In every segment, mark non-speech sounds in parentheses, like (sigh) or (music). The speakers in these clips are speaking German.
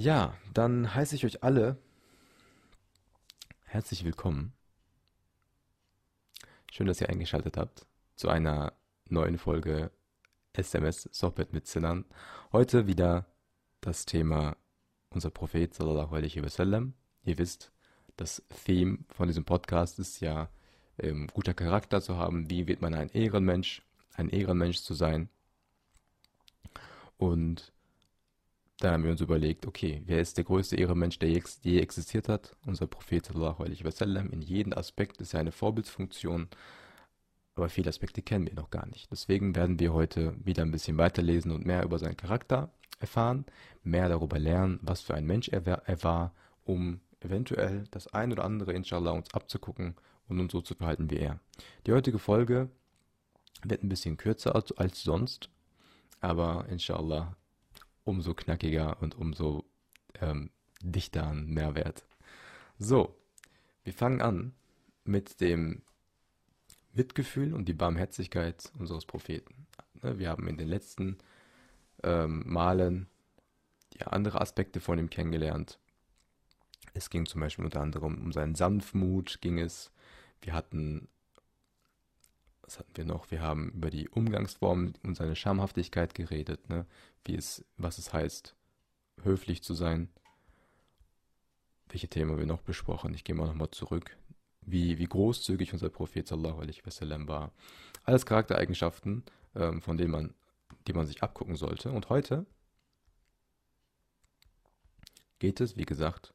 Ja, dann heiße ich euch alle herzlich willkommen. Schön, dass ihr eingeschaltet habt zu einer neuen Folge SMS Sohbet mit Sinan. Heute wieder das Thema unser Prophet sallallahu alaihi wasallam. Ihr wisst, das Theme von diesem Podcast ist ja ähm, guter Charakter zu haben. Wie wird man ein Ehrenmensch, ein Ehrenmensch zu sein? Und dann haben wir uns überlegt, okay, wer ist der größte Ehrenmensch, der je existiert hat? Unser Prophet sallallahu alaihi wasallam. In jedem Aspekt ist er eine Vorbildsfunktion, aber viele Aspekte kennen wir noch gar nicht. Deswegen werden wir heute wieder ein bisschen weiterlesen und mehr über seinen Charakter erfahren, mehr darüber lernen, was für ein Mensch er, er war, um eventuell das ein oder andere, inshallah, uns abzugucken und uns so zu verhalten wie er. Die heutige Folge wird ein bisschen kürzer als, als sonst, aber inshallah umso knackiger und umso ähm, dichter an Mehrwert. So, wir fangen an mit dem Mitgefühl und die Barmherzigkeit unseres Propheten. Ne, wir haben in den letzten ähm, Malen ja, andere Aspekte von ihm kennengelernt. Es ging zum Beispiel unter anderem um seinen Sanftmut, ging es. Wir hatten, was hatten wir noch? Wir haben über die Umgangsform und seine Schamhaftigkeit geredet, ne? wie es, was es heißt, höflich zu sein. Welche Themen haben wir noch besprochen? Ich gehe mal nochmal zurück. Wie, wie großzügig unser Prophet sallallahu alaihi wasallam war. Alles Charaktereigenschaften, ähm, von denen man, die man sich abgucken sollte. Und heute geht es, wie gesagt,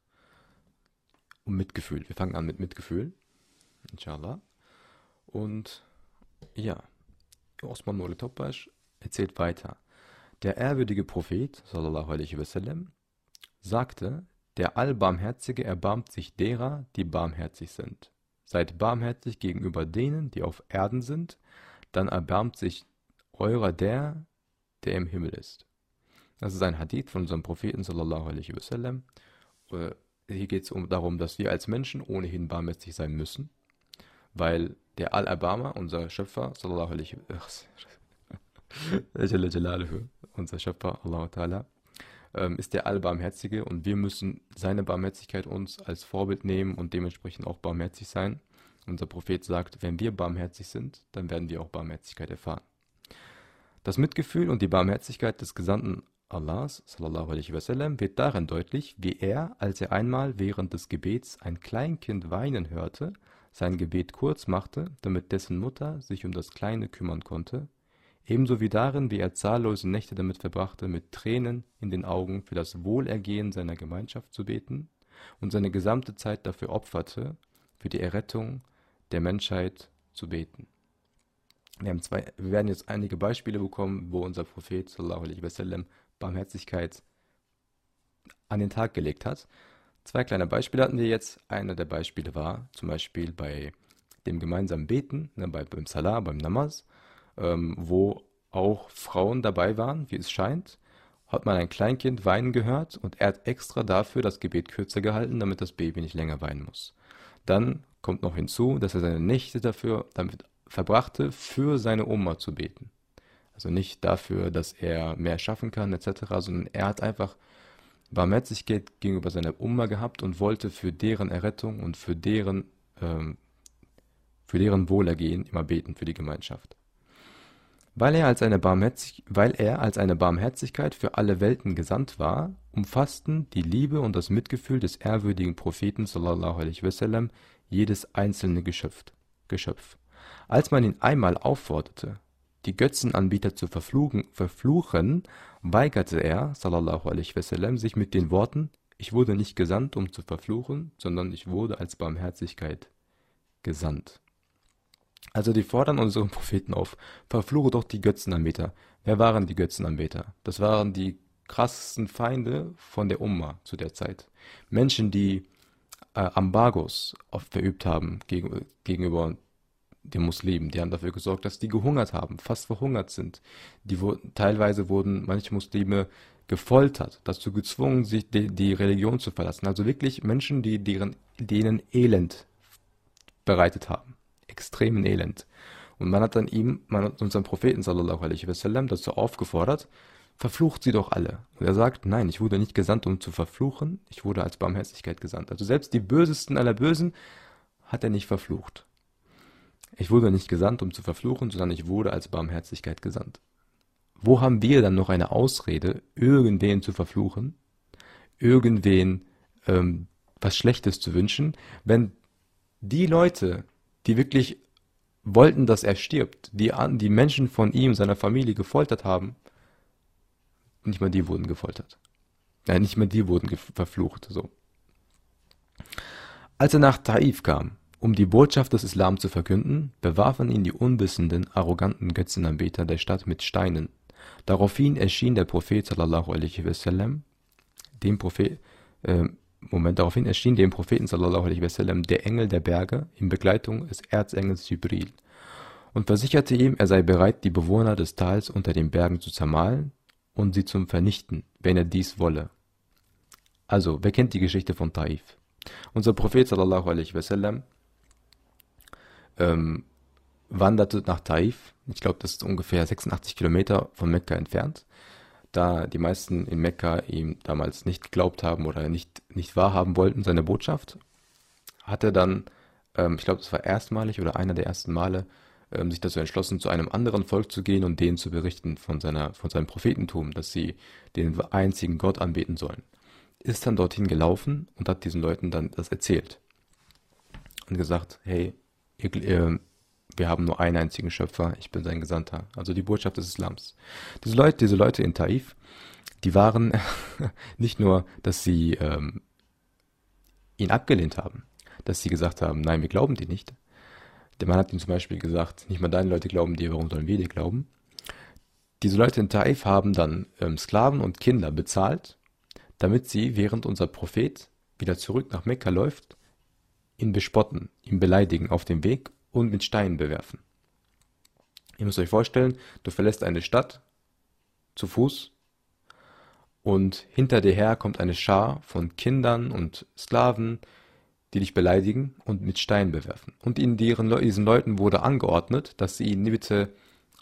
um Mitgefühl. Wir fangen an mit Mitgefühl. Inshallah. Und ja, Osman Nuri Topbash erzählt weiter. Der ehrwürdige Prophet, sallallahu alaihi wasallam, sagte, der Allbarmherzige erbarmt sich derer, die barmherzig sind. Seid barmherzig gegenüber denen, die auf Erden sind, dann erbarmt sich eurer der, der im Himmel ist. Das ist ein Hadith von unserem Propheten, sallallahu alaihi wasallam. Äh, hier geht es um, darum, dass wir als Menschen ohnehin barmherzig sein müssen, weil der Al-Abama, unser Schöpfer, sallallahu alaihi (laughs) unser Schöpfer, Allah Ta'ala, ähm, ist der Allbarmherzige und wir müssen seine Barmherzigkeit uns als Vorbild nehmen und dementsprechend auch barmherzig sein. Unser Prophet sagt, wenn wir barmherzig sind, dann werden wir auch Barmherzigkeit erfahren. Das Mitgefühl und die Barmherzigkeit des Gesandten Allahs sallallahu alaihi wasallam wird darin deutlich, wie er, als er einmal während des Gebets ein Kleinkind weinen hörte, sein Gebet kurz machte, damit dessen Mutter sich um das Kleine kümmern konnte, ebenso wie darin, wie er zahllose Nächte damit verbrachte, mit Tränen in den Augen für das Wohlergehen seiner Gemeinschaft zu beten und seine gesamte Zeit dafür opferte, für die Errettung der Menschheit zu beten. Wir, haben zwei, wir werden jetzt einige Beispiele bekommen, wo unser Prophet sallallahu alaihi wasallam Barmherzigkeit an den Tag gelegt hat. Zwei kleine Beispiele hatten wir jetzt. Einer der Beispiele war zum Beispiel bei dem gemeinsamen Beten, ne, bei, beim Salah, beim Namaz, ähm, wo auch Frauen dabei waren, wie es scheint, hat man ein Kleinkind weinen gehört und er hat extra dafür das Gebet kürzer gehalten, damit das Baby nicht länger weinen muss. Dann kommt noch hinzu, dass er seine Nächte dafür damit verbrachte, für seine Oma zu beten. Also nicht dafür, dass er mehr schaffen kann, etc., sondern er hat einfach Barmherzigkeit gegenüber seiner Umma gehabt und wollte für deren Errettung und für deren, ähm, für deren Wohlergehen immer beten für die Gemeinschaft. Weil er, als eine Barmherzig weil er als eine Barmherzigkeit für alle Welten gesandt war, umfassten die Liebe und das Mitgefühl des ehrwürdigen Propheten sallallahu alaihi wasallam jedes einzelne Geschöpf. Geschöpf. Als man ihn einmal aufforderte, die Götzenanbieter zu verfluchen, weigerte er wasallam sich mit den Worten: Ich wurde nicht gesandt, um zu verfluchen, sondern ich wurde als Barmherzigkeit gesandt. Also die fordern unseren Propheten auf: Verfluche doch die Götzenanbeter. Wer waren die Götzenanbeter? Das waren die krassesten Feinde von der Umma zu der Zeit. Menschen, die äh, Embargos verübt haben gegen, gegenüber den Muslimen. Die haben dafür gesorgt, dass die gehungert haben, fast verhungert sind. Die wurden, teilweise wurden manche Muslime gefoltert, dazu gezwungen, sich die, die Religion zu verlassen. Also wirklich Menschen, die deren, denen Elend bereitet haben. Extremen Elend. Und man hat dann ihm, man hat unseren Propheten sallallahu alaihi wasallam dazu aufgefordert, verflucht sie doch alle. Und er sagt, nein, ich wurde nicht gesandt, um zu verfluchen, ich wurde als Barmherzigkeit gesandt. Also selbst die Bösesten aller Bösen hat er nicht verflucht. Ich wurde nicht gesandt, um zu verfluchen, sondern ich wurde als Barmherzigkeit gesandt. Wo haben wir dann noch eine Ausrede, irgendwen zu verfluchen, irgendwen ähm, was Schlechtes zu wünschen, wenn die Leute, die wirklich wollten, dass er stirbt, die, die Menschen von ihm, seiner Familie gefoltert haben, nicht mal die wurden gefoltert. Ja, nicht mal die wurden verflucht, so. Als er nach Taif kam, um die Botschaft des Islam zu verkünden, bewarfen ihn die unwissenden, arroganten Götzenanbeter der Stadt mit Steinen. Daraufhin erschien der Prophet sallallahu alaihi wasallam, dem Prophet, äh, Moment, daraufhin erschien dem Propheten sallallahu alaihi wasallam der Engel der Berge in Begleitung des Erzengels Jibril und versicherte ihm, er sei bereit, die Bewohner des Tals unter den Bergen zu zermahlen und sie zum Vernichten, wenn er dies wolle. Also, wer kennt die Geschichte von Taif? Unser Prophet sallallahu alaihi wasallam ähm, wanderte nach Taif. Ich glaube, das ist ungefähr 86 Kilometer von Mekka entfernt. Da die meisten in Mekka ihm damals nicht geglaubt haben oder nicht, nicht wahrhaben wollten, seine Botschaft, hat er dann, ähm, ich glaube, das war erstmalig oder einer der ersten Male, ähm, sich dazu entschlossen, zu einem anderen Volk zu gehen und denen zu berichten von, seiner, von seinem Prophetentum, dass sie den einzigen Gott anbeten sollen. Ist dann dorthin gelaufen und hat diesen Leuten dann das erzählt. Und gesagt, hey, ihr, ihr, wir haben nur einen einzigen Schöpfer, ich bin sein Gesandter. Also die Botschaft des Islams. Diese Leute, diese Leute in Taif, die waren (laughs) nicht nur, dass sie ähm, ihn abgelehnt haben, dass sie gesagt haben, nein, wir glauben dir nicht, der Mann hat ihm zum Beispiel gesagt, nicht mal deine Leute glauben dir, warum sollen wir dir glauben? Diese Leute in Taif haben dann ähm, Sklaven und Kinder bezahlt, damit sie, während unser Prophet wieder zurück nach Mekka läuft, ihn bespotten, ihn beleidigen auf dem Weg und mit Steinen bewerfen. Ihr müsst euch vorstellen, du verlässt eine Stadt zu Fuß und hinter dir her kommt eine Schar von Kindern und Sklaven, die dich beleidigen und mit Steinen bewerfen. Und deren, diesen Leuten wurde angeordnet, dass sie ihn bitte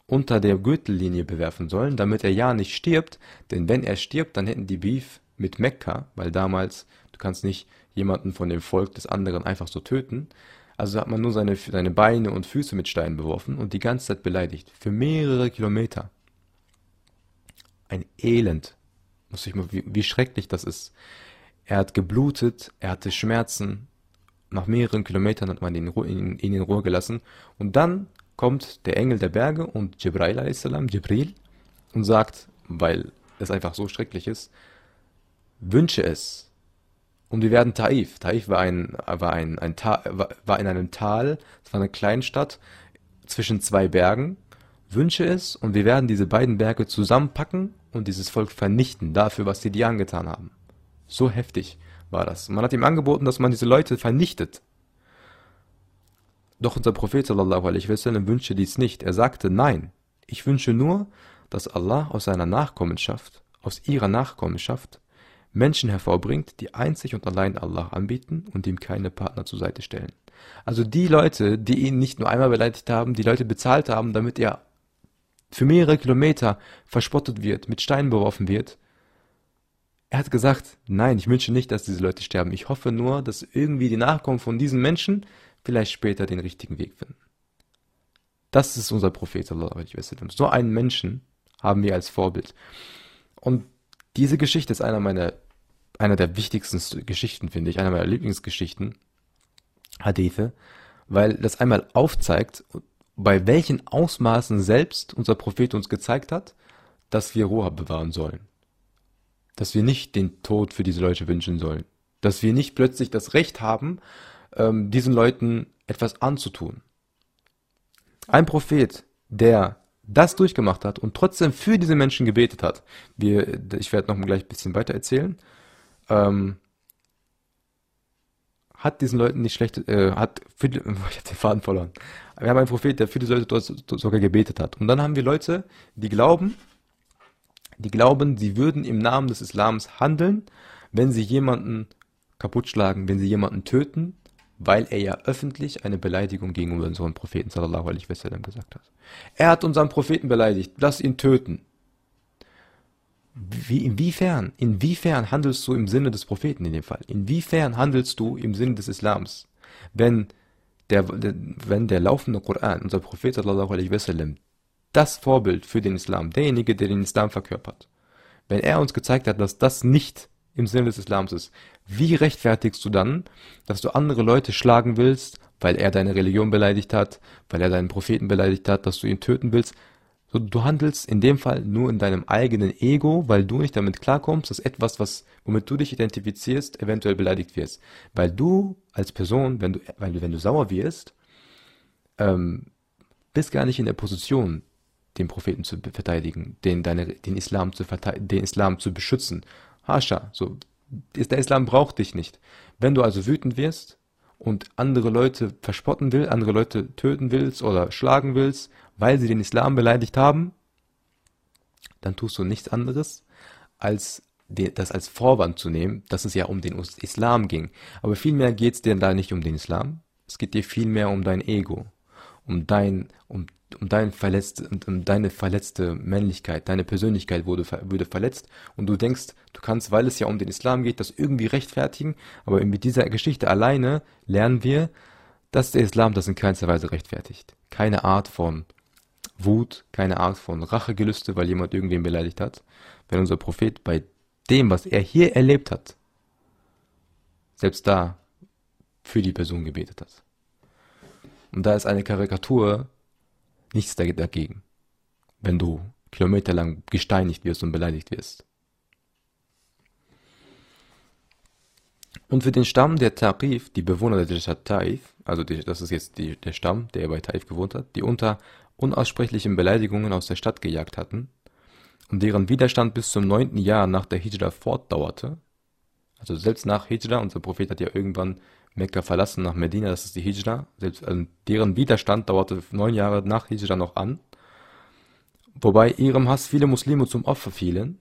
unter der Gürtellinie bewerfen sollen, damit er ja nicht stirbt, denn wenn er stirbt, dann hätten die Beef mit Mekka, weil damals, du kannst nicht jemanden von dem Volk des anderen einfach so töten, also hat man nur seine, seine Beine und Füße mit Steinen beworfen und die ganze Zeit beleidigt, für mehrere Kilometer. Ein Elend, muss ich mal, wie, wie schrecklich das ist. Er hat geblutet, er hatte Schmerzen, nach mehreren Kilometern hat man ihn in, in den Ruhe gelassen. Und dann kommt der Engel der Berge und Jibril a.s., Jibril, und sagt, weil es einfach so schrecklich ist, wünsche es. Und wir werden Taif. Taif war ein, war ein, ein war, war in einem Tal, es war eine Kleinstadt zwischen zwei Bergen. Wünsche es und wir werden diese beiden Berge zusammenpacken und dieses Volk vernichten dafür, was sie dir angetan haben. So heftig war das. Man hat ihm angeboten, dass man diese Leute vernichtet. Doch unser Prophet sallallahu alaihi wasallam wünschte dies nicht. Er sagte, nein, ich wünsche nur, dass Allah aus seiner Nachkommenschaft, aus ihrer Nachkommenschaft, Menschen hervorbringt, die einzig und allein Allah anbieten und ihm keine Partner zur Seite stellen. Also die Leute, die ihn nicht nur einmal beleidigt haben, die Leute bezahlt haben, damit er für mehrere Kilometer verspottet wird, mit Steinen beworfen wird, er hat gesagt, nein, ich wünsche nicht, dass diese Leute sterben. Ich hoffe nur, dass irgendwie die Nachkommen von diesen Menschen vielleicht später den richtigen Weg finden. Das ist unser Prophet. So einen Menschen haben wir als Vorbild. Und diese Geschichte ist einer meiner, einer der wichtigsten Geschichten, finde ich, einer meiner Lieblingsgeschichten, Hadithe, weil das einmal aufzeigt, bei welchen Ausmaßen selbst unser Prophet uns gezeigt hat, dass wir Ruhe bewahren sollen dass wir nicht den Tod für diese Leute wünschen sollen. Dass wir nicht plötzlich das Recht haben, ähm, diesen Leuten etwas anzutun. Ein Prophet, der das durchgemacht hat und trotzdem für diese Menschen gebetet hat, wir, ich werde noch gleich ein bisschen weiter erzählen, ähm, hat diesen Leuten nicht schlecht, äh, hat für die, (laughs) ich habe den Faden verloren. Wir haben einen Prophet, der für diese Leute sogar gebetet hat. Und dann haben wir Leute, die glauben, die glauben, sie würden im Namen des Islams handeln, wenn sie jemanden kaputt schlagen, wenn sie jemanden töten, weil er ja öffentlich eine Beleidigung gegen unseren Propheten sallallahu alaihi wasallam gesagt hat. Er hat unseren Propheten beleidigt, lass ihn töten. Wie, inwiefern, inwiefern handelst du im Sinne des Propheten in dem Fall? Inwiefern handelst du im Sinne des Islams? Wenn der, wenn der laufende Koran, unser Prophet sallallahu alaihi wasallam, das Vorbild für den Islam, derjenige, der den Islam verkörpert, wenn er uns gezeigt hat, dass das nicht im Sinne des Islams ist, wie rechtfertigst du dann, dass du andere Leute schlagen willst, weil er deine Religion beleidigt hat, weil er deinen Propheten beleidigt hat, dass du ihn töten willst? So, du handelst in dem Fall nur in deinem eigenen Ego, weil du nicht damit klarkommst, dass etwas, was, womit du dich identifizierst, eventuell beleidigt wirst. Weil du als Person, wenn du, weil du, wenn du sauer wirst, ähm, bist gar nicht in der Position, den Propheten zu verteidigen, den, deine, den Islam zu den Islam zu beschützen. Hascha, so, der Islam braucht dich nicht. Wenn du also wütend wirst und andere Leute verspotten willst, andere Leute töten willst oder schlagen willst weil sie den Islam beleidigt haben, dann tust du nichts anderes, als das als Vorwand zu nehmen, dass es ja um den Islam ging. Aber vielmehr geht es dir da nicht um den Islam, es geht dir vielmehr um dein Ego, um dein, um, um dein verletzte, um deine verletzte Männlichkeit, deine Persönlichkeit wurde, wurde verletzt und du denkst, du kannst, weil es ja um den Islam geht, das irgendwie rechtfertigen, aber mit dieser Geschichte alleine lernen wir, dass der Islam das in keinster Weise rechtfertigt. Keine Art von Wut, keine Art von Rachegelüste, weil jemand irgendwen beleidigt hat, wenn unser Prophet bei dem, was er hier erlebt hat, selbst da für die Person gebetet hat. Und da ist eine Karikatur nichts dagegen, wenn du kilometerlang gesteinigt wirst und beleidigt wirst. Und für den Stamm der Tarif, die Bewohner der Stadt Taif, also die, das ist jetzt die, der Stamm, der bei Taif gewohnt hat, die unter unaussprechlichen Beleidigungen aus der Stadt gejagt hatten und deren Widerstand bis zum neunten Jahr nach der Hijra fortdauerte. Also selbst nach Hijra, unser Prophet hat ja irgendwann Mekka verlassen nach Medina, das ist die Hijra, selbst also deren Widerstand dauerte neun Jahre nach Hijra noch an. Wobei ihrem Hass viele Muslime zum Opfer fielen,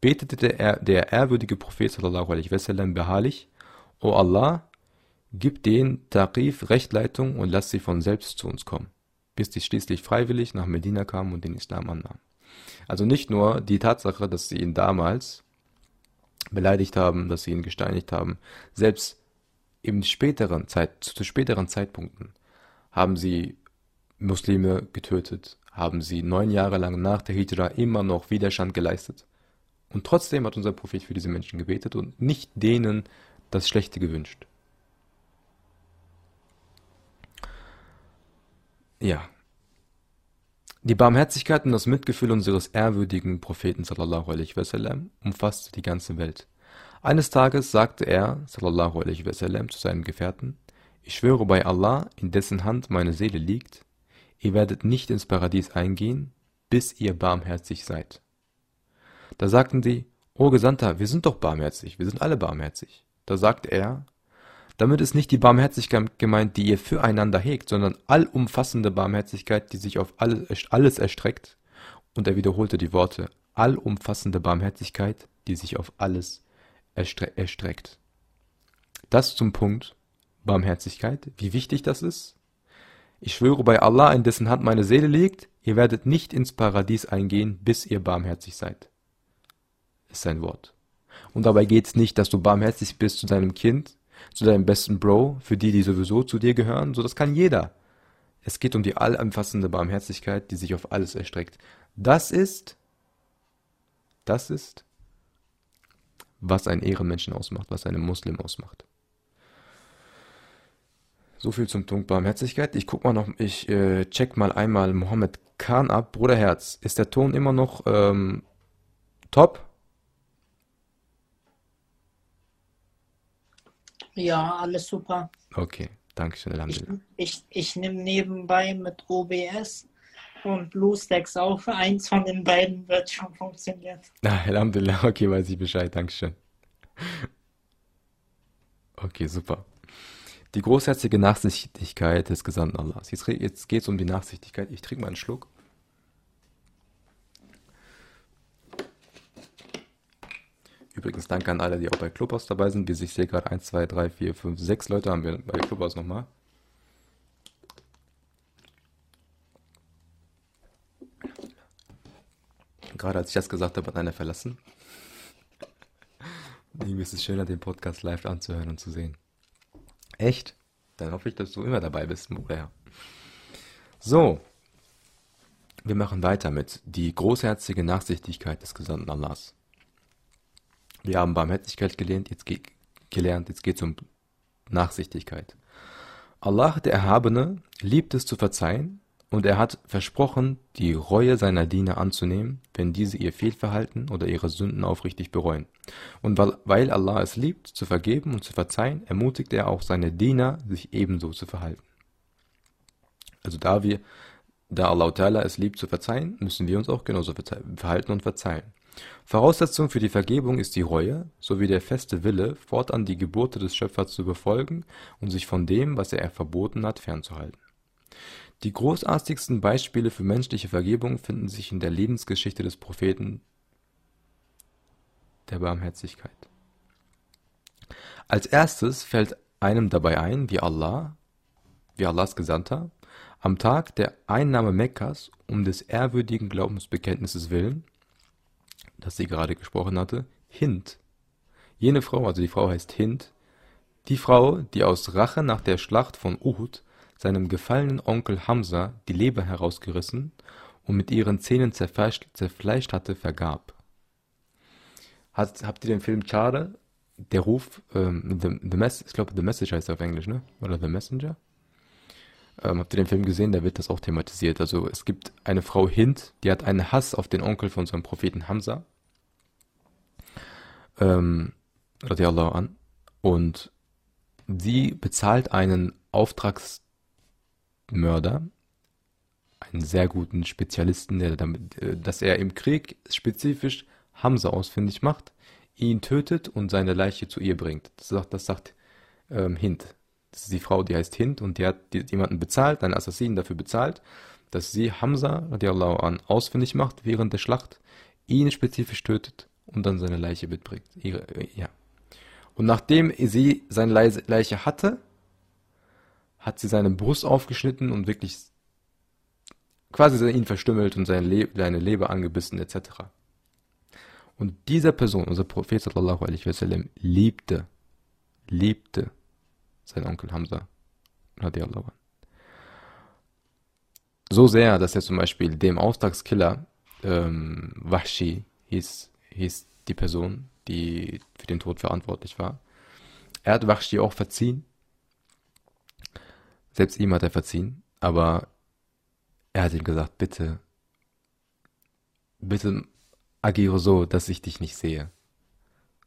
betete der, der ehrwürdige Prophet sallallahu alaihi wasallam beharrlich, O Allah, gib den Tarif Rechtleitung und lass sie von selbst zu uns kommen bis sie schließlich freiwillig nach Medina kamen und den Islam annahmen. Also nicht nur die Tatsache, dass sie ihn damals beleidigt haben, dass sie ihn gesteinigt haben, selbst im späteren Zeit, zu späteren Zeitpunkten haben sie Muslime getötet, haben sie neun Jahre lang nach der Hijra immer noch Widerstand geleistet. Und trotzdem hat unser Prophet für diese Menschen gebetet und nicht denen das Schlechte gewünscht. Ja. Die Barmherzigkeit und das Mitgefühl unseres ehrwürdigen Propheten sallallahu alaihi wasallam umfasste die ganze Welt. Eines Tages sagte er sallallahu alaihi wasallam zu seinem Gefährten: Ich schwöre bei Allah, in dessen Hand meine Seele liegt, ihr werdet nicht ins Paradies eingehen, bis ihr barmherzig seid. Da sagten sie: O Gesandter, wir sind doch barmherzig, wir sind alle barmherzig. Da sagte er: damit ist nicht die Barmherzigkeit gemeint, die ihr füreinander hegt, sondern allumfassende Barmherzigkeit, die sich auf alles erstreckt. Und er wiederholte die Worte, allumfassende Barmherzigkeit, die sich auf alles erstreckt. Das zum Punkt Barmherzigkeit, wie wichtig das ist. Ich schwöre bei Allah, in dessen Hand meine Seele liegt, ihr werdet nicht ins Paradies eingehen, bis ihr barmherzig seid. Ist sein Wort. Und dabei geht es nicht, dass du barmherzig bist zu deinem Kind, zu deinem besten Bro, für die, die sowieso zu dir gehören. So, das kann jeder. Es geht um die allumfassende Barmherzigkeit, die sich auf alles erstreckt. Das ist, das ist, was einen Ehrenmenschen ausmacht, was einen Muslim ausmacht. So viel zum Punkt Barmherzigkeit. Ich guck mal noch, ich äh, check mal einmal Mohammed Khan ab. Bruder Herz, ist der Ton immer noch ähm, top? Ja, alles super. Okay, danke schön, Ich, ich, ich nehme nebenbei mit OBS und BlueStacks auf. Eins von den beiden wird schon funktionieren. (laughs) Ah, Alhamdulillah, okay, weiß ich Bescheid, danke schön. Okay, super. Die großherzige Nachsichtigkeit des Gesandten Allahs. Jetzt, jetzt geht es um die Nachsichtigkeit. Ich trinke mal einen Schluck. Übrigens danke an alle, die auch bei Clubhouse dabei sind. Wie ich sehe gerade 1, 2, 3, 4, 5, 6 Leute haben wir bei Clubhouse nochmal. Gerade als ich das gesagt habe, hat einer verlassen. Irgendwie ist es schöner, den Podcast live anzuhören und zu sehen. Echt? Dann hoffe ich, dass du immer dabei bist, Bruder. So. Wir machen weiter mit die großherzige Nachsichtigkeit des Gesandten Allahs. Wir haben Barmherzigkeit gelernt, jetzt geht, gelernt, jetzt geht es um Nachsichtigkeit. Allah, der Erhabene, liebt es zu verzeihen und er hat versprochen, die Reue seiner Diener anzunehmen, wenn diese ihr Fehlverhalten oder ihre Sünden aufrichtig bereuen. Und weil Allah es liebt, zu vergeben und zu verzeihen, ermutigt er auch seine Diener, sich ebenso zu verhalten. Also da wir, da Allah Ta'ala es liebt zu verzeihen, müssen wir uns auch genauso verhalten und verzeihen. Voraussetzung für die Vergebung ist die Reue sowie der feste Wille, fortan die Gebote des Schöpfers zu befolgen und sich von dem, was er verboten hat, fernzuhalten. Die großartigsten Beispiele für menschliche Vergebung finden sich in der Lebensgeschichte des Propheten der Barmherzigkeit. Als erstes fällt einem dabei ein, wie Allah, wie Allahs Gesandter, am Tag der Einnahme Mekkas um des ehrwürdigen Glaubensbekenntnisses willen, das sie gerade gesprochen hatte, Hind, jene Frau, also die Frau heißt Hind, die Frau, die aus Rache nach der Schlacht von Uhud seinem gefallenen Onkel Hamza die Leber herausgerissen und mit ihren Zähnen zerfleischt, zerfleischt hatte, vergab. Hat, habt ihr den Film Chare? Der Ruf, ähm, the, the Mess, ich glaube The Message heißt er auf Englisch, ne? Oder The Messenger? Ähm, habt ihr den Film gesehen? Da wird das auch thematisiert. Also es gibt eine Frau Hind, die hat einen Hass auf den Onkel von unserem Propheten Hamza. Ähm, radiallahu an. Und sie bezahlt einen Auftrags Mörder, einen sehr guten Spezialisten, der damit, äh, dass er im Krieg spezifisch Hamza ausfindig macht, ihn tötet und seine Leiche zu ihr bringt. Das sagt, das sagt ähm, Hind. Das ist die Frau, die heißt Hind und die hat jemanden bezahlt, einen Assassinen dafür bezahlt, dass sie Hamza radiallahu an ausfindig macht während der Schlacht, ihn spezifisch tötet und dann seine Leiche mitbringt. Ihre, ja. Und nachdem sie seine Leiche hatte, hat sie seine Brust aufgeschnitten und wirklich quasi ihn verstümmelt und seine, Le seine Leber angebissen etc. Und dieser Person, unser Prophet sallallahu alaihi wasallam, liebte, liebte seinen Onkel Hamza. So sehr, dass er zum Beispiel dem Auftragskiller ähm, Wahshi hieß, hieß die Person, die für den Tod verantwortlich war. Er hat Wahshi auch verziehen selbst ihm hat er verziehen, aber er hat ihm gesagt, bitte, bitte agiere so, dass ich dich nicht sehe.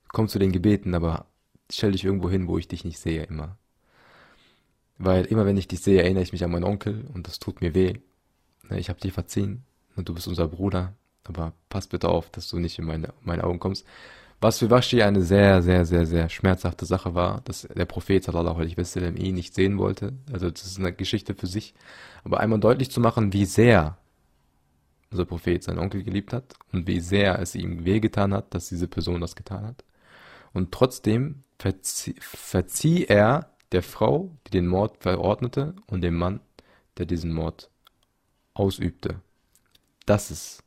Komm zu den Gebeten, aber stell dich irgendwo hin, wo ich dich nicht sehe immer. Weil immer wenn ich dich sehe, erinnere ich mich an meinen Onkel und das tut mir weh. Ne, ich habe dir verziehen und du bist unser Bruder, aber pass bitte auf, dass du nicht in meine, meine Augen kommst. Was für Washi eine sehr, sehr, sehr, sehr schmerzhafte Sache war, dass der Prophet sallallahu alaihi wasallam ihn nicht sehen wollte. Also das ist eine Geschichte für sich. Aber einmal deutlich zu machen, wie sehr unser Prophet seinen Onkel geliebt hat und wie sehr es ihm wehgetan hat, dass diese Person das getan hat. Und trotzdem verzieh, verzieh er der Frau, die den Mord verordnete, und dem Mann, der diesen Mord ausübte. Das ist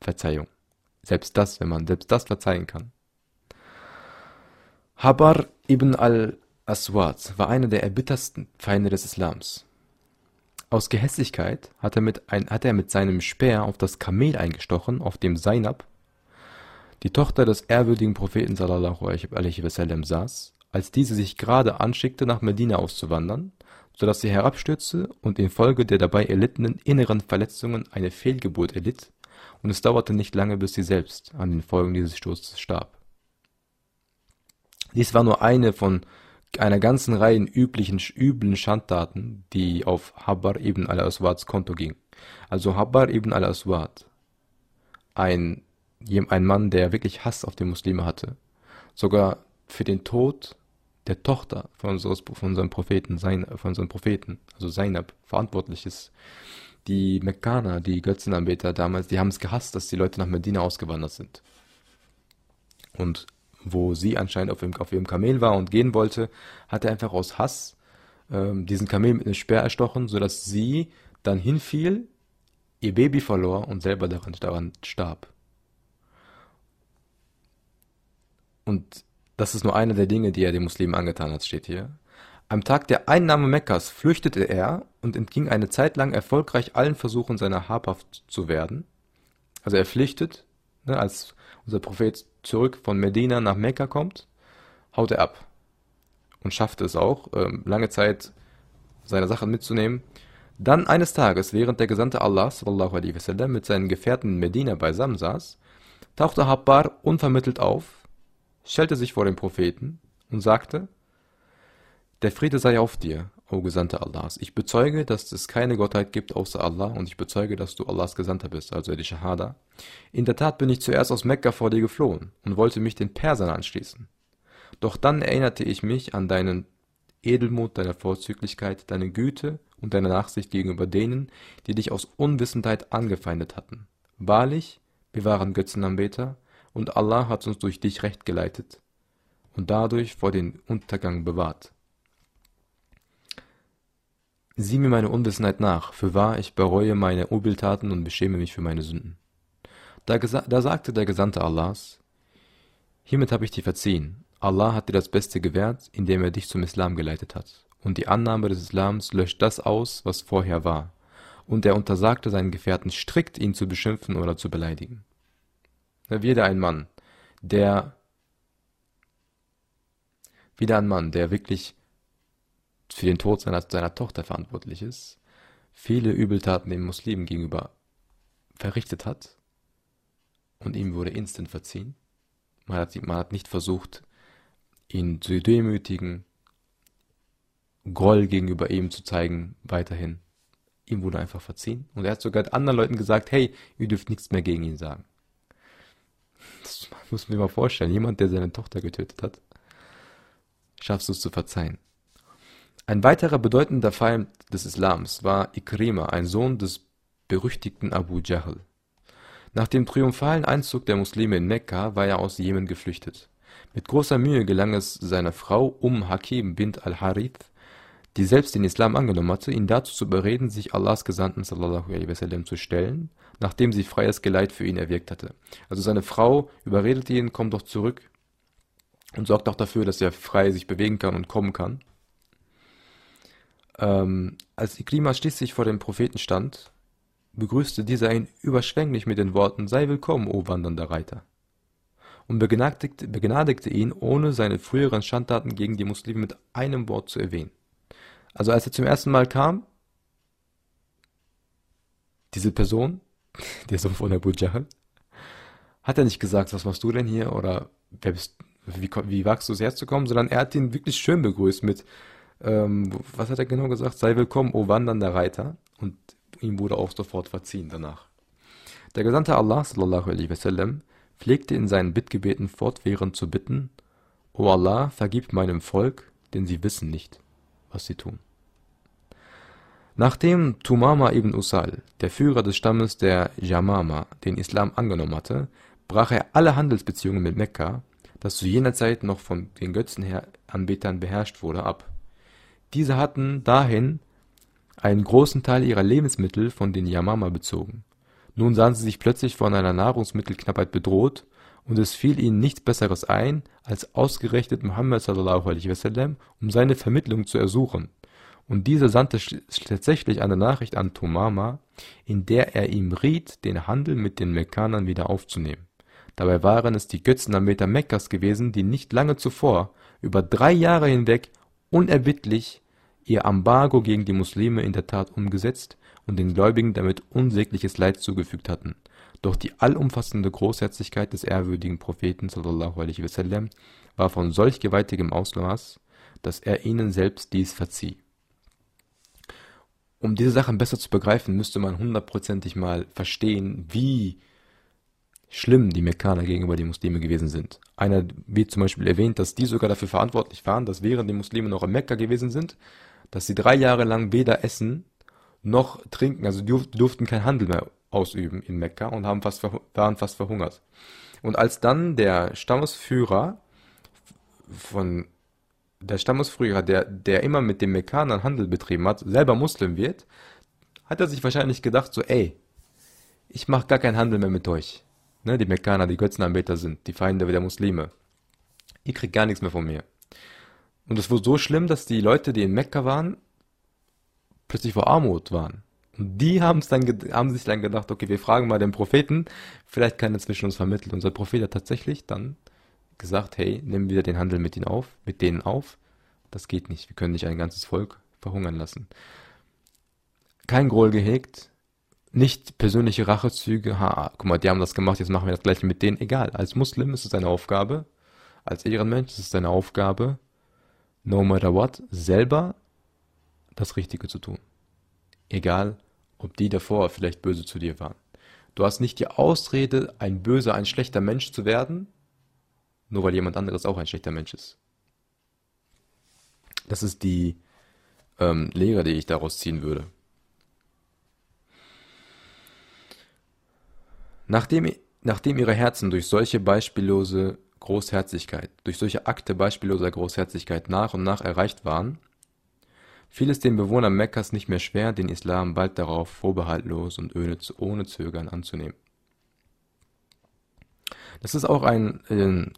Verzeihung. Selbst das, wenn man selbst das verzeihen kann. Habar ibn al-Aswad war einer der erbittersten Feinde des Islams. Aus Gehässigkeit hat er, mit ein, hat er mit seinem Speer auf das Kamel eingestochen, auf dem Zainab, die Tochter des ehrwürdigen Propheten sallallahu alaihi wasallam saß, als diese sich gerade anschickte, nach Medina auszuwandern, so dass sie herabstürzte und infolge der dabei erlittenen inneren Verletzungen eine Fehlgeburt erlitt, und es dauerte nicht lange, bis sie selbst an den Folgen dieses Sturzes starb. Dies war nur eine von einer ganzen Reihe üblichen üblen Schandtaten, die auf Habbar ibn al-Aswads Konto ging. Also Habbar ibn al-Aswad, ein, ein Mann, der wirklich Hass auf die Muslime hatte, sogar für den Tod der Tochter von, unseres, von unserem Propheten, sein, von unserem Propheten, also Seinab, verantwortlich ist. Die Mekkaner, die Götzenanbeter damals, die haben es gehasst, dass die Leute nach Medina ausgewandert sind. Und wo sie anscheinend auf ihrem, auf ihrem Kamel war und gehen wollte, hat er einfach aus Hass ähm, diesen Kamel mit einem Speer erstochen, sodass sie dann hinfiel, ihr Baby verlor und selber daran, daran starb. Und das ist nur eine der Dinge, die er den Muslimen angetan hat, steht hier. Am Tag der Einnahme Mekkas flüchtete er und entging eine Zeit lang erfolgreich allen Versuchen, seiner habhaft zu werden. Also er flüchtet, ne, als unser Prophet zurück von Medina nach Mekka kommt, haut er ab und schafft es auch, ähm, lange Zeit seine Sachen mitzunehmen. Dann eines Tages, während der Gesandte Allah sallallahu alaihi wasallam mit seinen Gefährten in Medina beisammen saß, tauchte Habbar unvermittelt auf, stellte sich vor den Propheten und sagte, der Friede sei auf dir, o Gesandter Allahs. Ich bezeuge, dass es keine Gottheit gibt außer Allah und ich bezeuge, dass du Allahs Gesandter bist, also die Shahada. In der Tat bin ich zuerst aus Mekka vor dir geflohen und wollte mich den Persern anschließen. Doch dann erinnerte ich mich an deinen Edelmut, deine Vorzüglichkeit, deine Güte und deine Nachsicht gegenüber denen, die dich aus Unwissendheit angefeindet hatten. Wahrlich, wir waren Götzenanbeter und Allah hat uns durch dich recht geleitet und dadurch vor den Untergang bewahrt. Sieh mir meine Unwissenheit nach, fürwahr, ich bereue meine Übeltaten und beschäme mich für meine Sünden. Da, da sagte der Gesandte Allahs, Hiermit habe ich dir verziehen. Allah hat dir das Beste gewährt, indem er dich zum Islam geleitet hat. Und die Annahme des Islams löscht das aus, was vorher war. Und er untersagte seinen Gefährten strikt, ihn zu beschimpfen oder zu beleidigen. Wieder ein Mann, der wieder ein Mann, der wirklich für den Tod seiner, seiner Tochter verantwortlich ist, viele Übeltaten den Muslimen gegenüber verrichtet hat und ihm wurde instant verziehen. Man hat, man hat nicht versucht, ihn zu demütigen, Groll gegenüber ihm zu zeigen, weiterhin. Ihm wurde einfach verziehen. Und er hat sogar anderen Leuten gesagt, hey, ihr dürft nichts mehr gegen ihn sagen. Das muss mir mal vorstellen. Jemand, der seine Tochter getötet hat, schaffst du es zu verzeihen. Ein weiterer bedeutender Feind des Islams war Ikrima, ein Sohn des berüchtigten Abu Jahl. Nach dem triumphalen Einzug der Muslime in Mekka war er aus Jemen geflüchtet. Mit großer Mühe gelang es seiner Frau Umm Hakim bint al-Harith, die selbst den Islam angenommen hatte, ihn dazu zu überreden, sich Allahs Gesandten sallallahu alaihi wasallam zu stellen, nachdem sie freies Geleit für ihn erwirkt hatte. Also seine Frau überredete ihn, komm doch zurück und sorgt auch dafür, dass er frei sich bewegen kann und kommen kann. Ähm, als Ikrima schließlich vor dem Propheten stand, begrüßte dieser ihn überschwänglich mit den Worten, sei willkommen, o wandernder Reiter, und begnadigte, begnadigte ihn, ohne seine früheren Schandtaten gegen die Muslime mit einem Wort zu erwähnen. Also als er zum ersten Mal kam, diese Person, (laughs) der Sohn von Abu Jahl, hat er nicht gesagt, was machst du denn hier oder wer bist, wie, wie wagst du es herzukommen, sondern er hat ihn wirklich schön begrüßt mit, ähm, was hat er genau gesagt? Sei willkommen, o wandernder Reiter. Und ihm wurde auch sofort verziehen danach. Der Gesandte Allah sallallahu alaihi wasallam pflegte in seinen Bittgebeten fortwährend zu bitten, O Allah, vergib meinem Volk, denn sie wissen nicht, was sie tun. Nachdem Tumama ibn Usal, der Führer des Stammes der Jamama, den Islam angenommen hatte, brach er alle Handelsbeziehungen mit Mekka, das zu jener Zeit noch von den Götzenanbetern beherrscht wurde, ab. Diese hatten dahin einen großen Teil ihrer Lebensmittel von den Yamama bezogen. Nun sahen sie sich plötzlich von einer Nahrungsmittelknappheit bedroht, und es fiel ihnen nichts Besseres ein, als ausgerechnet Muhammad wasallam um seine Vermittlung zu ersuchen. Und dieser sandte tatsächlich eine Nachricht an Tumama, in der er ihm riet, den Handel mit den Mekkanern wieder aufzunehmen. Dabei waren es die Götzenanbeter Mekkas gewesen, die nicht lange zuvor, über drei Jahre hinweg, unerbittlich ihr Embargo gegen die Muslime in der Tat umgesetzt und den Gläubigen damit unsägliches Leid zugefügt hatten. Doch die allumfassende Großherzigkeit des ehrwürdigen Propheten wasallam war von solch gewaltigem Ausmaß, dass er ihnen selbst dies verzieh. Um diese Sachen besser zu begreifen, müsste man hundertprozentig mal verstehen, wie schlimm die Mekkaner gegenüber den Muslimen gewesen sind. Einer wird zum Beispiel erwähnt, dass die sogar dafür verantwortlich waren, dass während die Muslime noch in Mekka gewesen sind, dass sie drei Jahre lang weder essen noch trinken, also durf, durften keinen Handel mehr ausüben in Mekka und haben fast waren fast verhungert. Und als dann der Stammesführer von der Stammesführer, der, der immer mit den Mekkanern Handel betrieben hat, selber Muslim wird, hat er sich wahrscheinlich gedacht, so, ey, ich mache gar keinen Handel mehr mit euch. Ne, die Mekkaner, die Götzenanbeter sind, die Feinde der Muslime. ihr kriegt gar nichts mehr von mir. Und es wurde so schlimm, dass die Leute, die in Mekka waren, plötzlich vor Armut waren. Die haben es dann haben sich dann gedacht, okay, wir fragen mal den Propheten, vielleicht kann er zwischen uns vermitteln. Unser Prophet hat tatsächlich dann gesagt, hey, nehmen wir den Handel mit ihnen auf, mit denen auf. Das geht nicht. Wir können nicht ein ganzes Volk verhungern lassen. Kein Groll gehegt, nicht persönliche Rachezüge, ha, guck mal, die haben das gemacht, jetzt machen wir das gleiche mit denen. Egal, als Muslim ist es deine Aufgabe, als Ehrenmensch ist es deine Aufgabe, no matter what, selber das Richtige zu tun. Egal, ob die davor vielleicht böse zu dir waren. Du hast nicht die Ausrede, ein böser, ein schlechter Mensch zu werden, nur weil jemand anderes auch ein schlechter Mensch ist. Das ist die ähm, Lehre, die ich daraus ziehen würde. Nachdem, nachdem ihre Herzen durch solche beispiellose Großherzigkeit, durch solche Akte beispielloser Großherzigkeit nach und nach erreicht waren, fiel es den Bewohnern Mekkas nicht mehr schwer, den Islam bald darauf vorbehaltlos und ohne Zögern anzunehmen. Das ist auch ein, ein,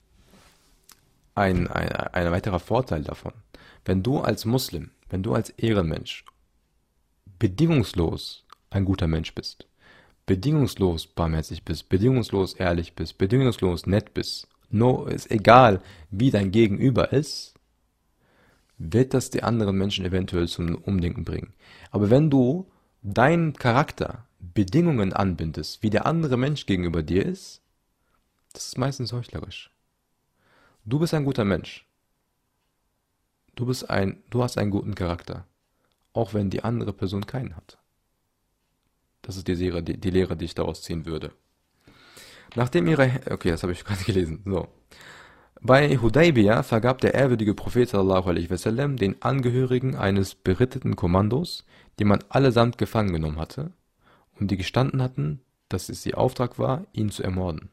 ein, ein, ein weiterer Vorteil davon. Wenn du als Muslim, wenn du als Ehrenmensch bedingungslos ein guter Mensch bist, bedingungslos barmherzig bist, bedingungslos ehrlich bist, bedingungslos nett bist, no, ist egal, wie dein Gegenüber ist, wird das die anderen Menschen eventuell zum Umdenken bringen. Aber wenn du deinen Charakter Bedingungen anbindest, wie der andere Mensch gegenüber dir ist, das ist meistens heuchlerisch. Du bist ein guter Mensch. Du bist ein, du hast einen guten Charakter. Auch wenn die andere Person keinen hat. Das ist die Lehre, die, die Lehre, die ich daraus ziehen würde. Nachdem ihre, okay, das habe ich (laughs) gerade gelesen, so. Bei Hudaybiyah vergab der ehrwürdige Prophet wasallam den Angehörigen eines beritteten Kommandos, die man allesamt gefangen genommen hatte und die gestanden hatten, dass es ihr Auftrag war, ihn zu ermorden.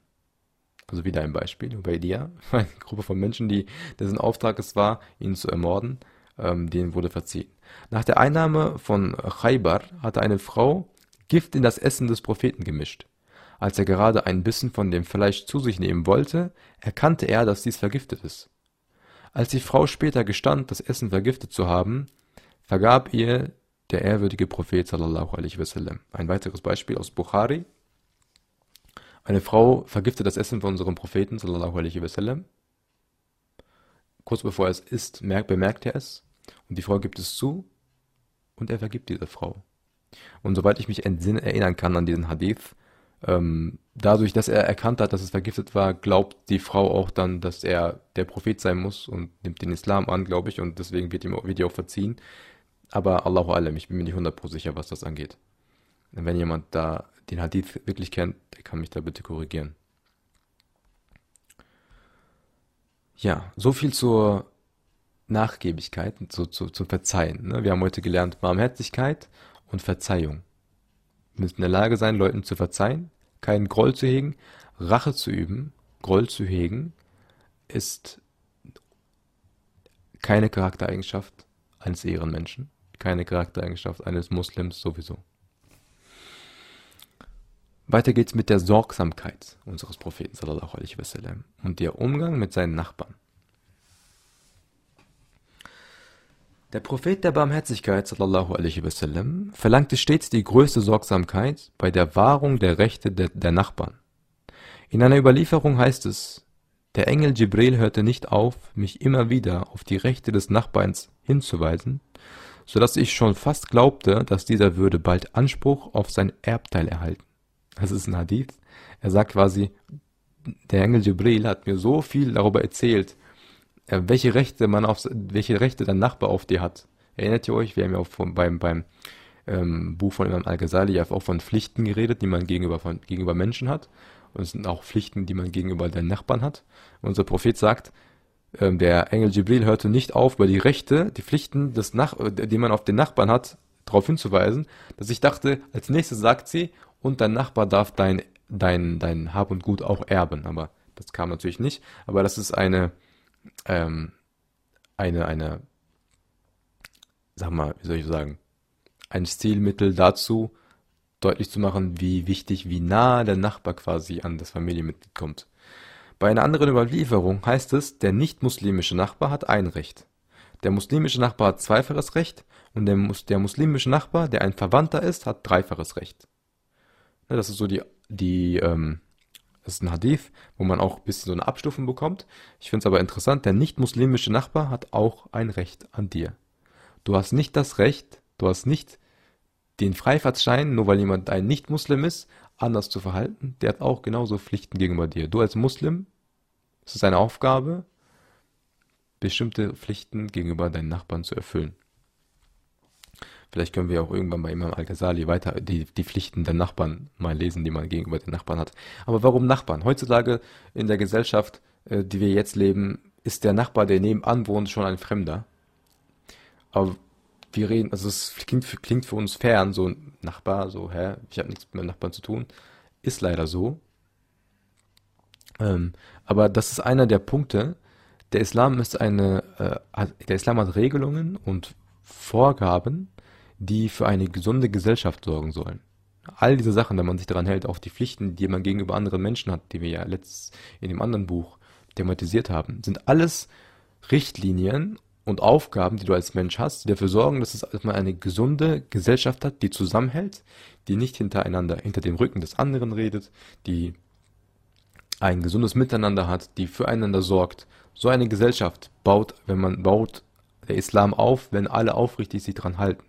Also wieder ein Beispiel, Ubaidiyah, (laughs) eine Gruppe von Menschen, die, dessen Auftrag es war, ihn zu ermorden, ähm, denen wurde verziehen. Nach der Einnahme von Khaybar hatte eine Frau Gift in das Essen des Propheten gemischt. Als er gerade einen Bissen von dem Fleisch zu sich nehmen wollte, erkannte er, dass dies vergiftet ist. Als die Frau später gestand, das Essen vergiftet zu haben, vergab ihr der ehrwürdige Prophet sallallahu alaihi wasallam. Ein weiteres Beispiel aus Bukhari. Eine Frau vergiftet das Essen von unserem Propheten sallallahu alaihi wasallam. Kurz bevor er es isst, bemerkt er es und die Frau gibt es zu und er vergibt dieser Frau. Und soweit ich mich erinnern kann an diesen Hadith, ähm, dadurch, dass er erkannt hat, dass es vergiftet war, glaubt die Frau auch dann, dass er der Prophet sein muss und nimmt den Islam an, glaube ich, und deswegen wird ihm wird ihr auch verziehen. Aber Allahu Alam, ich bin mir nicht 100% sicher, was das angeht. Wenn jemand da den Hadith wirklich kennt, der kann mich da bitte korrigieren. Ja, so viel zur Nachgiebigkeit, zu, zu, zum Verzeihen. Ne? Wir haben heute gelernt Barmherzigkeit und Verzeihung. Wir müssen in der Lage sein, Leuten zu verzeihen, keinen Groll zu hegen, Rache zu üben, Groll zu hegen, ist keine Charaktereigenschaft eines Ehrenmenschen, keine Charaktereigenschaft eines Muslims sowieso. Weiter geht's mit der Sorgsamkeit unseres Propheten sallallahu alaihi wasallam und der Umgang mit seinen Nachbarn. Der Prophet der Barmherzigkeit sallallahu alaihi wasallam verlangte stets die größte Sorgsamkeit bei der Wahrung der Rechte der, Nachbarn. In einer Überlieferung heißt es, der Engel Jibril hörte nicht auf, mich immer wieder auf die Rechte des Nachbarns hinzuweisen, so dass ich schon fast glaubte, dass dieser würde bald Anspruch auf sein Erbteil erhalten. Das ist ein Hadith. Er sagt quasi, der Engel Jibril hat mir so viel darüber erzählt, äh, welche Rechte man auf, welche Rechte dein Nachbar auf dir hat. Erinnert ihr euch? Wir haben ja auch von, beim, beim ähm, Buch von Imam Al-Ghazali auch von Pflichten geredet, die man gegenüber, von, gegenüber Menschen hat. Und es sind auch Pflichten, die man gegenüber deinen Nachbarn hat. unser Prophet sagt, ähm, der Engel Jibril hörte nicht auf, über die Rechte, die Pflichten, des Nach die man auf den Nachbarn hat, darauf hinzuweisen, dass ich dachte, als nächstes sagt sie, und dein Nachbar darf dein, dein, dein Hab und Gut auch erben. Aber das kam natürlich nicht. Aber das ist eine, ähm, eine, eine, sag mal, wie soll ich sagen, ein Stilmittel dazu, deutlich zu machen, wie wichtig, wie nah der Nachbar quasi an das Familienmitglied kommt. Bei einer anderen Überlieferung heißt es, der nicht-muslimische Nachbar hat ein Recht. Der muslimische Nachbar hat zweifaches Recht und der, der muslimische Nachbar, der ein Verwandter ist, hat dreifaches Recht. Ne, das ist so die, die ähm, das ist ein Hadith, wo man auch ein bisschen so eine Abstufung bekommt. Ich finde es aber interessant, der nicht-muslimische Nachbar hat auch ein Recht an dir. Du hast nicht das Recht, du hast nicht den Freifahrtschein, nur weil jemand ein Nicht-Muslim ist, anders zu verhalten. Der hat auch genauso Pflichten gegenüber dir. Du als Muslim, es ist deine Aufgabe, bestimmte Pflichten gegenüber deinen Nachbarn zu erfüllen. Vielleicht können wir auch irgendwann bei Imam Al-Ghazali weiter die, die Pflichten der Nachbarn mal lesen, die man gegenüber den Nachbarn hat. Aber warum Nachbarn? Heutzutage in der Gesellschaft, äh, die wir jetzt leben, ist der Nachbar, der nebenan wohnt, schon ein Fremder. Aber wir reden, also es klingt, klingt für uns fern, so ein Nachbar, so, hä, ich habe nichts mit meinem Nachbarn zu tun. Ist leider so. Ähm, aber das ist einer der Punkte. Der Islam ist eine, äh, der Islam hat Regelungen und Vorgaben, die für eine gesunde Gesellschaft sorgen sollen. All diese Sachen, wenn man sich daran hält, auch die Pflichten, die man gegenüber anderen Menschen hat, die wir ja letzt in dem anderen Buch thematisiert haben, sind alles Richtlinien und Aufgaben, die du als Mensch hast, die dafür sorgen, dass, es, dass man eine gesunde Gesellschaft hat, die zusammenhält, die nicht hintereinander, hinter dem Rücken des anderen redet, die ein gesundes Miteinander hat, die füreinander sorgt. So eine Gesellschaft baut, wenn man baut der Islam auf, wenn alle aufrichtig sich dran halten.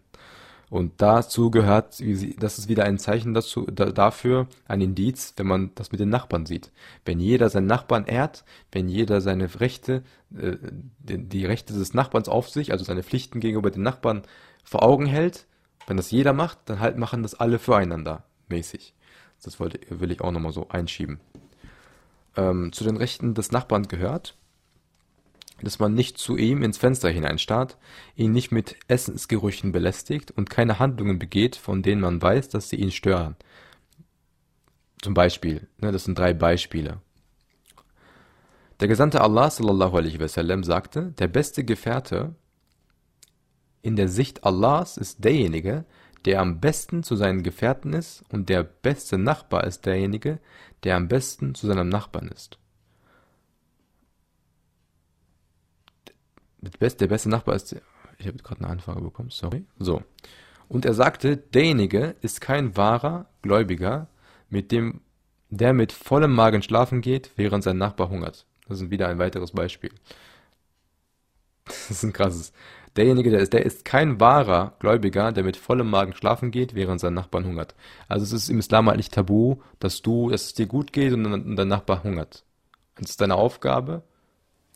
Und dazu gehört, das ist wieder ein Zeichen dazu, da, dafür, ein Indiz, wenn man das mit den Nachbarn sieht. Wenn jeder seinen Nachbarn ehrt, wenn jeder seine Rechte, äh, die, die Rechte des Nachbarns auf sich, also seine Pflichten gegenüber den Nachbarn vor Augen hält, wenn das jeder macht, dann halt machen das alle füreinander mäßig. Das wollte, will ich auch nochmal so einschieben. Ähm, zu den Rechten des Nachbarn gehört, dass man nicht zu ihm ins Fenster hineinstarrt, ihn nicht mit Essensgerüchen belästigt und keine Handlungen begeht, von denen man weiß, dass sie ihn stören. Zum Beispiel, ne, das sind drei Beispiele. Der Gesandte Allah sallallahu alaihi wasallam sagte, der beste Gefährte in der Sicht Allahs ist derjenige, der am besten zu seinen Gefährten ist und der beste Nachbar ist derjenige, der am besten zu seinem Nachbarn ist. Der beste Nachbar ist. Ich habe gerade eine Anfrage bekommen, sorry. So. Und er sagte, derjenige ist kein wahrer Gläubiger, mit dem, der mit vollem Magen schlafen geht, während sein Nachbar hungert. Das ist wieder ein weiteres Beispiel. Das ist ein krasses. Derjenige, der ist, der ist kein wahrer Gläubiger, der mit vollem Magen schlafen geht, während sein Nachbar hungert. Also es ist im Islam eigentlich tabu, dass du, dass es dir gut geht und dein Nachbar hungert. Und es ist deine Aufgabe,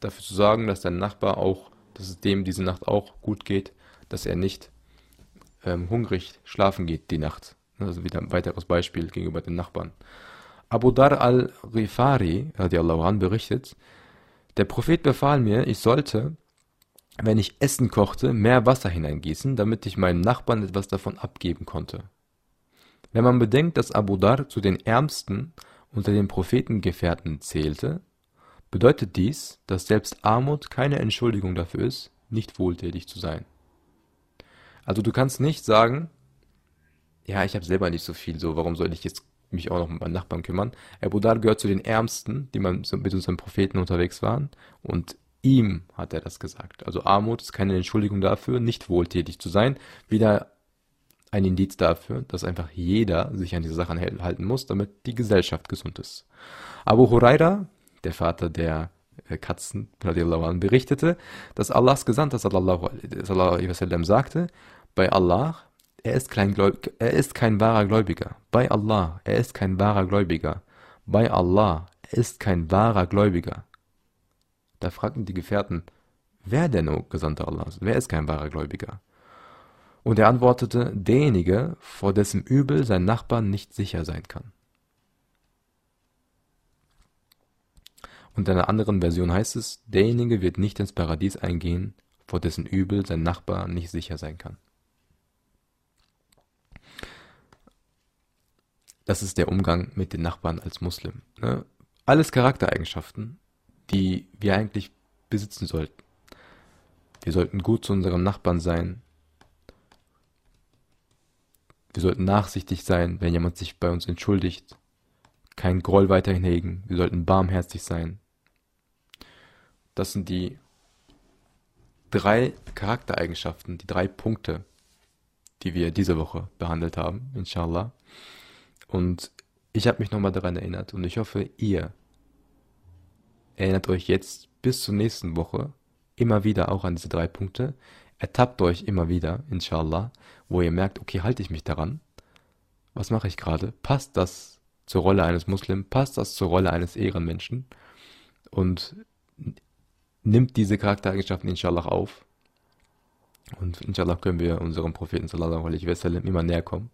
dafür zu sorgen, dass dein Nachbar auch dass es dem diese Nacht auch gut geht, dass er nicht ähm, hungrig schlafen geht die Nacht. Also wieder ein weiteres Beispiel gegenüber den Nachbarn. Abu Dar al-Rifari, radiallahu an, berichtet, der Prophet befahl mir, ich sollte, wenn ich Essen kochte, mehr Wasser hineingießen, damit ich meinem Nachbarn etwas davon abgeben konnte. Wenn man bedenkt, dass Abu Dar zu den Ärmsten unter den Prophetengefährten zählte, bedeutet dies, dass selbst Armut keine Entschuldigung dafür ist, nicht wohltätig zu sein. Also du kannst nicht sagen, ja, ich habe selber nicht so viel, so warum soll ich jetzt mich auch noch um meinen Nachbarn kümmern? Abu Dhar gehört zu den Ärmsten, die mit unseren Propheten unterwegs waren und ihm hat er das gesagt. Also Armut ist keine Entschuldigung dafür, nicht wohltätig zu sein. Wieder ein Indiz dafür, dass einfach jeder sich an diese Sachen halten muss, damit die Gesellschaft gesund ist. Abu Huraira der Vater der äh, Katzen, berichtete, dass Allahs Gesandter sallallahu alaihi wasallam sagte, bei Allah, er ist, kein er ist kein wahrer Gläubiger. Bei Allah, er ist kein wahrer Gläubiger. Bei Allah, er ist kein wahrer Gläubiger. Da fragten die Gefährten, wer denn, o Gesandter Allahs, wer ist kein wahrer Gläubiger? Und er antwortete, derjenige, vor dessen Übel sein Nachbar nicht sicher sein kann. Und in einer anderen Version heißt es, derjenige wird nicht ins Paradies eingehen, vor dessen Übel sein Nachbar nicht sicher sein kann. Das ist der Umgang mit den Nachbarn als Muslim. Ne? Alles Charaktereigenschaften, die wir eigentlich besitzen sollten. Wir sollten gut zu unseren Nachbarn sein. Wir sollten nachsichtig sein, wenn jemand sich bei uns entschuldigt. Kein Groll weiterhin hegen. Wir sollten barmherzig sein Das sind die drei Charaktereigenschaften, die drei Punkte, die wir diese Woche behandelt haben, inshallah. Und ich habe mich nochmal daran erinnert und ich hoffe, ihr erinnert euch jetzt bis zur nächsten Woche immer wieder auch an diese drei Punkte. Ertappt euch immer wieder, inshallah, wo ihr merkt, okay, halte ich mich daran? Was mache ich gerade? Passt das zur Rolle eines Muslims? Passt das zur Rolle eines Ehrenmenschen? Und nimmt diese Charaktereigenschaften inshallah auf. Und inshallah können wir unserem Propheten sallallahu alaihi wasallam immer näher kommen,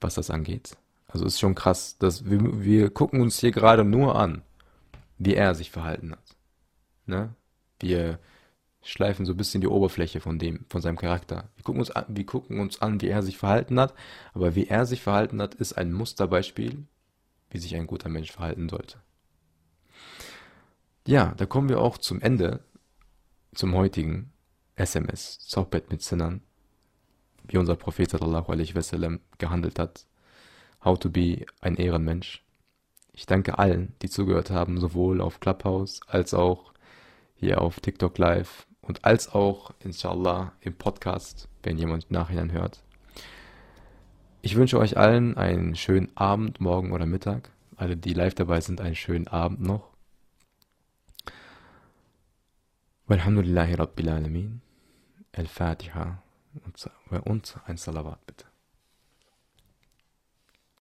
was das angeht. Also ist schon krass, dass wir, wir gucken uns hier gerade nur an, wie er sich verhalten hat. Ne? Wir schleifen so ein bisschen die Oberfläche von dem, von seinem Charakter. Wir gucken uns an, wir gucken uns an, wie er sich verhalten hat, aber wie er sich verhalten hat, ist ein Musterbeispiel, wie sich ein guter Mensch verhalten sollte. Ja, da kommen wir auch zum Ende, zum heutigen SMS, Sohbet mit Sinnern, wie unser Prophet sallallahu alaihi wasallam gehandelt hat, how to be ein Ehrenmensch. Ich danke allen, die zugehört haben, sowohl auf Clubhouse als auch hier auf TikTok Live und als auch, inshallah, im Podcast, wenn jemand nachhinein hört. Ich wünsche euch allen einen schönen Abend, morgen oder Mittag. Alle, die live dabei sind, einen schönen Abend noch. والحمد لله رب العالمين. الفاتحة وأنت und ein Salawat bitte